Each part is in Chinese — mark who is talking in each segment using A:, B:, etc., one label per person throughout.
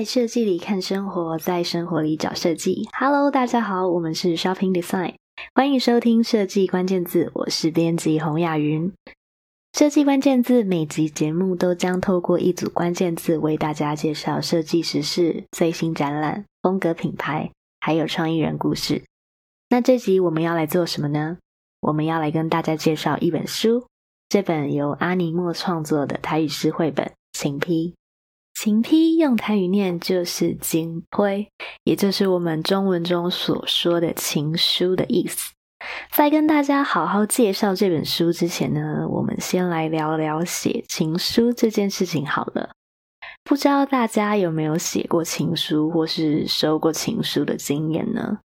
A: 在设计里看生活，在生活里找设计。Hello，大家好，我们是 Shopping Design，欢迎收听设计关键字，我是编辑洪雅云。设计关键字每集节目都将透过一组关键字为大家介绍设计时事、最新展览、风格品牌，还有创意人故事。那这集我们要来做什么呢？我们要来跟大家介绍一本书，这本由阿尼莫创作的台语诗绘本《情批》。情批用台语念就是“情批”，也就是我们中文中所说的情书的意思。在跟大家好好介绍这本书之前呢，我们先来聊聊写情书这件事情好了。不知道大家有没有写过情书，或是收过情书的经验呢？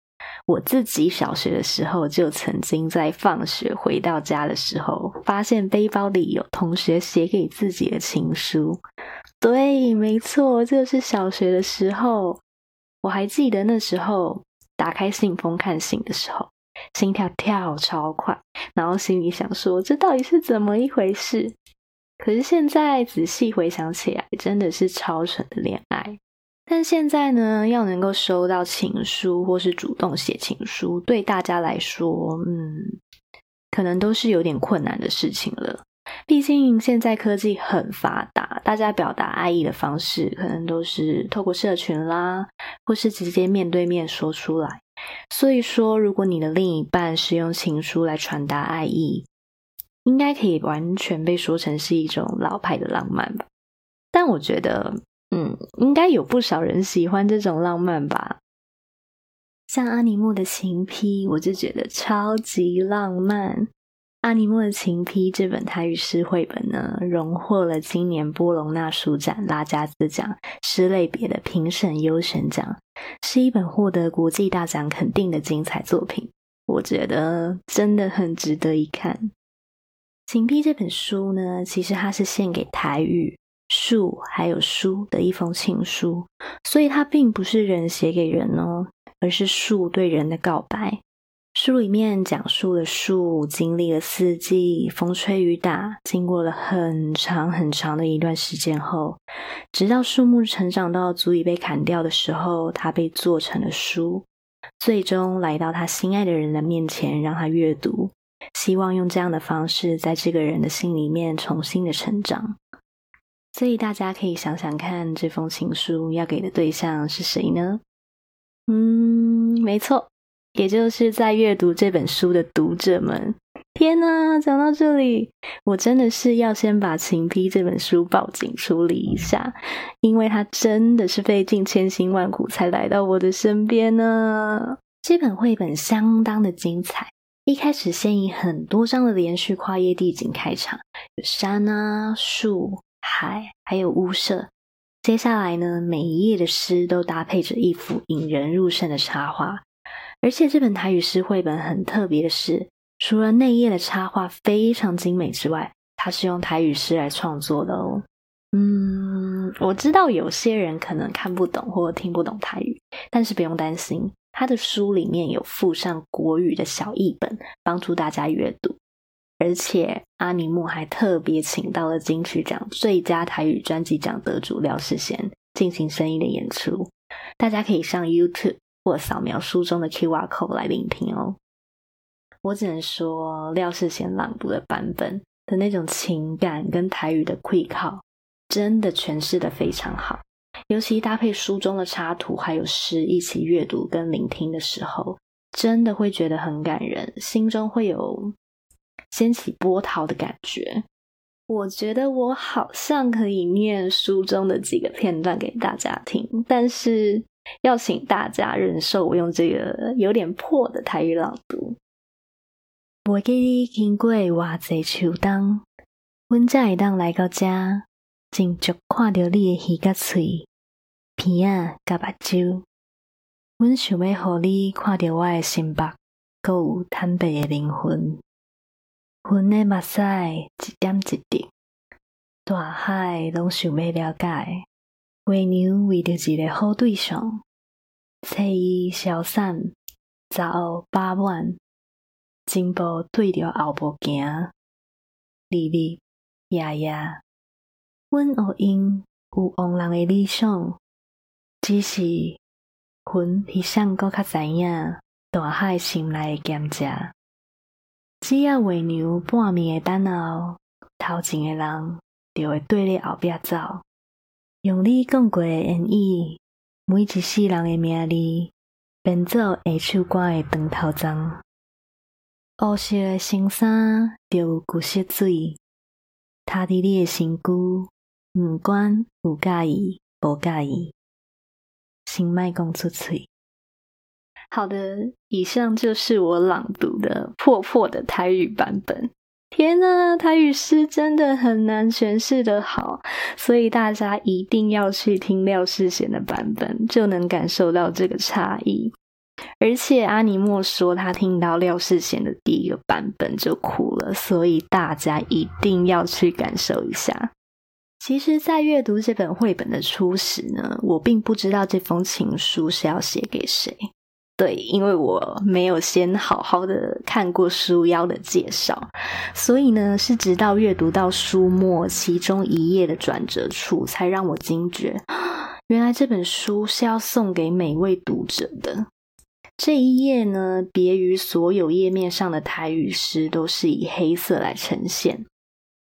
A: 我自己小学的时候就曾经在放学回到家的时候，发现背包里有同学写给自己的情书。对，没错，就是小学的时候。我还记得那时候打开信封看信的时候，心跳跳超快，然后心里想说：“这到底是怎么一回事？”可是现在仔细回想起来，真的是超纯的恋爱。但现在呢，要能够收到情书或是主动写情书，对大家来说，嗯，可能都是有点困难的事情了。毕竟现在科技很发达，大家表达爱意的方式可能都是透过社群啦，或是直接面对面说出来。所以说，如果你的另一半是用情书来传达爱意，应该可以完全被说成是一种老派的浪漫吧。但我觉得，嗯，应该有不少人喜欢这种浪漫吧。像阿尼木的情批，我就觉得超级浪漫。阿尼莫的情批这本台语诗绘本呢，荣获了今年波隆纳书展拉加兹奖诗类别的评审优选奖，是一本获得国际大奖肯定的精彩作品。我觉得真的很值得一看。情批这本书呢，其实它是献给台语树还有书的一封情书，所以它并不是人写给人哦，而是树对人的告白。书里面讲述了树经历了四季，风吹雨打，经过了很长很长的一段时间后，直到树木成长到足以被砍掉的时候，它被做成了书，最终来到他心爱的人的面前，让他阅读，希望用这样的方式，在这个人的心里面重新的成长。所以大家可以想想看，这封情书要给的对象是谁呢？嗯，没错。也就是在阅读这本书的读者们，天哪！讲到这里，我真的是要先把《情批》这本书报警处理一下，因为它真的是费尽千辛万苦才来到我的身边呢。这本绘本相当的精彩，一开始先以很多张的连续跨页地景开场，有山啊、树、海，还有屋舍。接下来呢，每一页的诗都搭配着一幅引人入胜的插画。而且这本台语诗绘本很特别的是，除了内页的插画非常精美之外，它是用台语诗来创作的哦。嗯，我知道有些人可能看不懂或听不懂台语，但是不用担心，他的书里面有附上国语的小译本，帮助大家阅读。而且阿尼木还特别请到了金曲奖最佳台语专辑奖得主廖世贤进行声音的演出，大家可以上 YouTube。或扫描书中的 QR code 来聆听哦。我只能说，廖世贤朗读的版本的那种情感跟台语的气口，真的诠释得非常好。尤其搭配书中的插图还有诗一起阅读跟聆听的时候，真的会觉得很感人，心中会有掀起波涛的感觉。我觉得我好像可以念书中的几个片段给大家听，但是。要请大家忍受我用这个有点破的台语朗读。袂记你经过偌济秋冬，阮才会当来到这，真足看到你的耳甲喙、鼻啊甲目睭。阮想要互你看到我的心目，阁有坦白的灵魂。阮的目屎一点一滴，大海拢想要了解。为娘为着一个好对象，找伊消散，早后八晚，前步对着后步行，日日夜夜，阮学因有亡人的理想，只是魂比上阁较知影大海心内的咸食。只要月娘半暝的等候，头前的人就会对你后壁走。用你讲过的言语，每一世人的名字，编做下首歌的长头鬃。乌色的衬衫，就有旧色水，踏伫你的身躯，不管有介意无介意，先莫讲出嘴。好的，以上就是我朗读的破破的台语版本。天呐，台语诗真的很难诠释的好，所以大家一定要去听廖世贤的版本，就能感受到这个差异。而且阿尼莫说，他听到廖世贤的第一个版本就哭了，所以大家一定要去感受一下。其实，在阅读这本绘本的初始呢，我并不知道这封情书是要写给谁。对，因为我没有先好好的看过书腰的介绍，所以呢，是直到阅读到书末其中一页的转折处，才让我惊觉，原来这本书是要送给每位读者的。这一页呢，别于所有页面上的台语诗都是以黑色来呈现，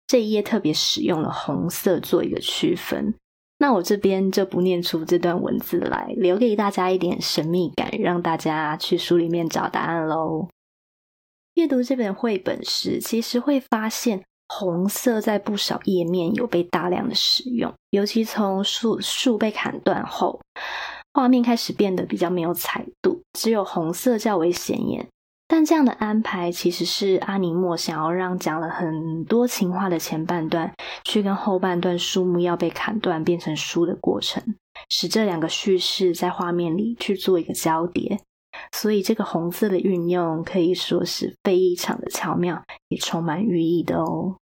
A: 这一页特别使用了红色做一个区分。那我这边就不念出这段文字来，留给大家一点神秘感，让大家去书里面找答案喽。阅读这本绘本时，其实会发现红色在不少页面有被大量的使用，尤其从树树被砍断后。画面开始变得比较没有彩度，只有红色较为显眼。但这样的安排其实是阿尼莫想要让讲了很多情话的前半段，去跟后半段树木要被砍断变成书的过程，使这两个叙事在画面里去做一个交叠。所以这个红色的运用可以说是非常的巧妙，也充满寓意的哦。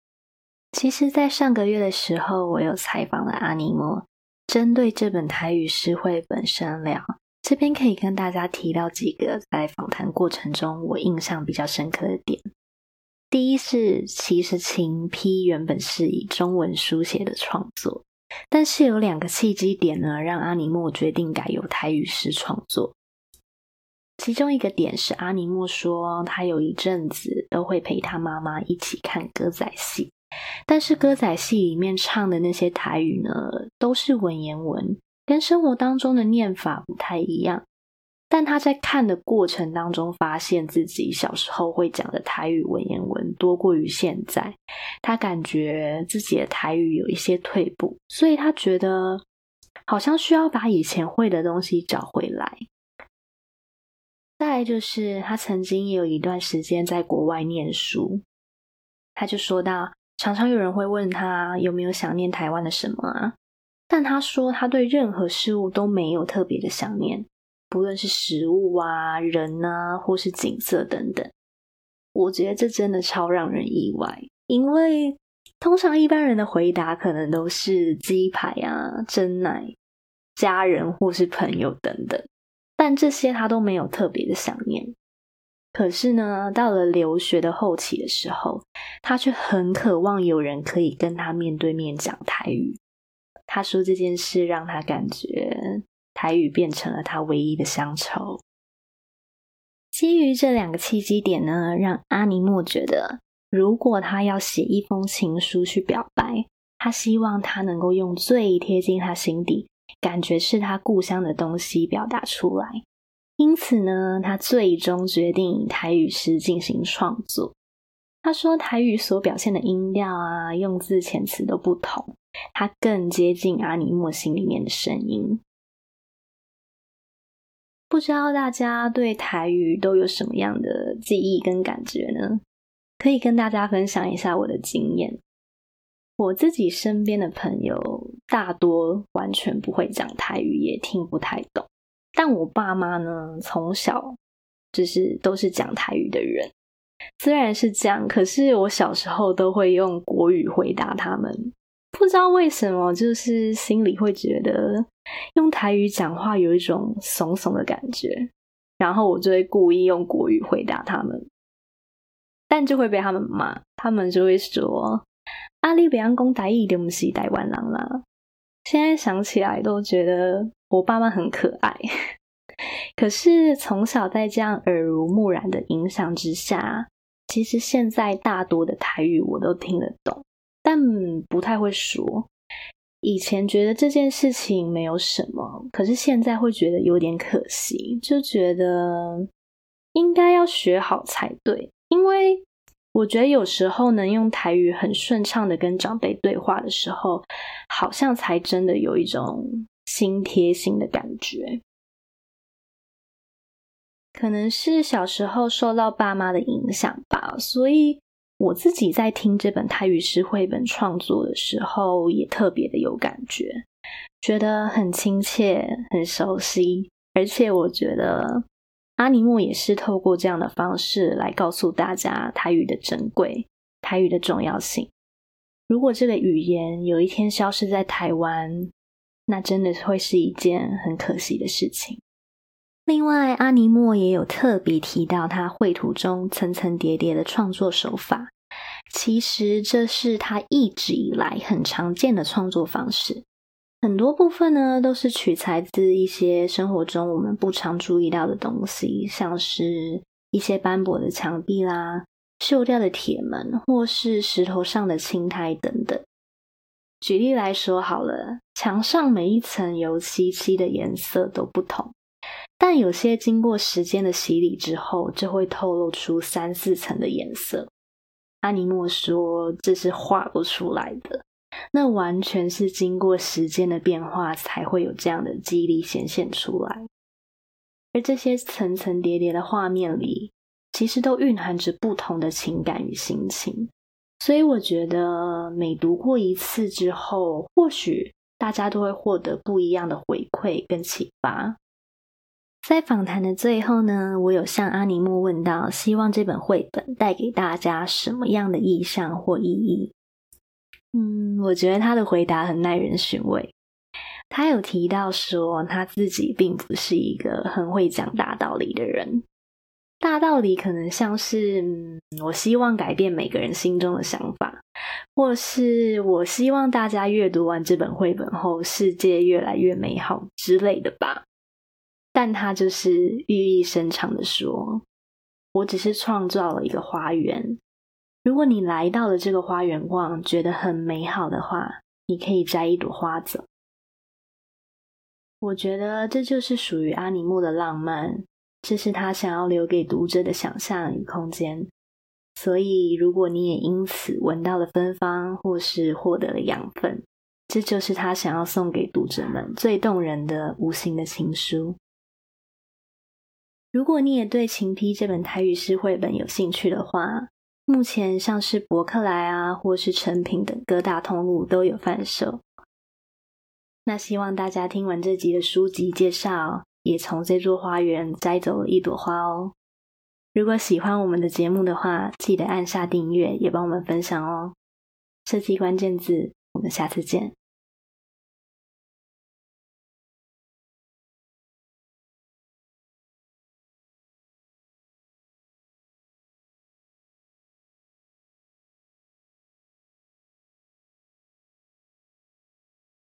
A: 其实，在上个月的时候，我有采访了阿尼莫。针对这本台语诗绘本深聊，这边可以跟大家提到几个在访谈过程中我印象比较深刻的点。第一是，其实晴批原本是以中文书写的创作，但是有两个契机点呢，让阿尼莫决定改由台语诗创作。其中一个点是阿尼莫说，他有一阵子都会陪他妈妈一起看歌仔戏。但是歌仔戏里面唱的那些台语呢，都是文言文，跟生活当中的念法不太一样。但他在看的过程当中，发现自己小时候会讲的台语文言文多过于现在，他感觉自己的台语有一些退步，所以他觉得好像需要把以前会的东西找回来。再来就是他曾经也有一段时间在国外念书，他就说到。常常有人会问他有没有想念台湾的什么啊？但他说他对任何事物都没有特别的想念，不论是食物啊、人啊，或是景色等等。我觉得这真的超让人意外，因为通常一般人的回答可能都是鸡排啊、珍奶、家人或是朋友等等，但这些他都没有特别的想念。可是呢，到了留学的后期的时候，他却很渴望有人可以跟他面对面讲台语。他说这件事让他感觉台语变成了他唯一的乡愁。基于这两个契机点呢，让阿尼莫觉得，如果他要写一封情书去表白，他希望他能够用最贴近他心底、感觉是他故乡的东西表达出来。因此呢，他最终决定以台语诗进行创作。他说，台语所表现的音调啊、用字遣词都不同，他更接近阿尼莫心里面的声音。不知道大家对台语都有什么样的记忆跟感觉呢？可以跟大家分享一下我的经验。我自己身边的朋友大多完全不会讲台语，也听不太懂。但我爸妈呢，从小就是都是讲台语的人。虽然是这样，可是我小时候都会用国语回答他们。不知道为什么，就是心里会觉得用台语讲话有一种怂怂的感觉，然后我就会故意用国语回答他们，但就会被他们骂。他们就会说：“阿里别讲台语，就不是台湾人啦。”现在想起来都觉得我爸妈很可爱。可是从小在这样耳濡目染的影响之下，其实现在大多的台语我都听得懂，但不太会说。以前觉得这件事情没有什么，可是现在会觉得有点可惜，就觉得应该要学好才对。因为我觉得有时候能用台语很顺畅的跟长辈对话的时候，好像才真的有一种心贴心的感觉。可能是小时候受到爸妈的影响吧，所以我自己在听这本台语诗绘本创作的时候，也特别的有感觉，觉得很亲切、很熟悉，而且我觉得阿尼默也是透过这样的方式来告诉大家台语的珍贵、台语的重要性。如果这个语言有一天消失在台湾，那真的会是一件很可惜的事情。另外，阿尼莫也有特别提到他绘图中层层叠叠的创作手法。其实这是他一直以来很常见的创作方式。很多部分呢，都是取材自一些生活中我们不常注意到的东西，像是一些斑驳的墙壁啦、锈掉的铁门，或是石头上的青苔等等。举例来说好了，墙上每一层油漆漆的颜色都不同。但有些经过时间的洗礼之后，就会透露出三四层的颜色。阿尼莫说这是画不出来的，那完全是经过时间的变化才会有这样的肌理显现出来。而这些层层叠叠的画面里，其实都蕴含着不同的情感与心情。所以我觉得每读过一次之后，或许大家都会获得不一样的回馈跟启发。在访谈的最后呢，我有向阿尼莫问到，希望这本绘本带给大家什么样的意象或意义？嗯，我觉得他的回答很耐人寻味。他有提到说，他自己并不是一个很会讲大道理的人。大道理可能像是，嗯，我希望改变每个人心中的想法，或是我希望大家阅读完这本绘本后，世界越来越美好之类的吧。但他就是寓意深长的说：“我只是创造了一个花园，如果你来到了这个花园逛，觉得很美好的话，你可以摘一朵花走。”我觉得这就是属于阿尼默的浪漫，这是他想要留给读者的想象与空间。所以，如果你也因此闻到了芬芳，或是获得了养分，这就是他想要送给读者们最动人的无形的情书。如果你也对《情批》这本台语诗绘本有兴趣的话，目前像是博客来啊，或是诚品等各大通路都有贩售。那希望大家听完这集的书籍介绍，也从这座花园摘走了一朵花哦。如果喜欢我们的节目的话，记得按下订阅，也帮我们分享哦。设计关键字，我们下次见。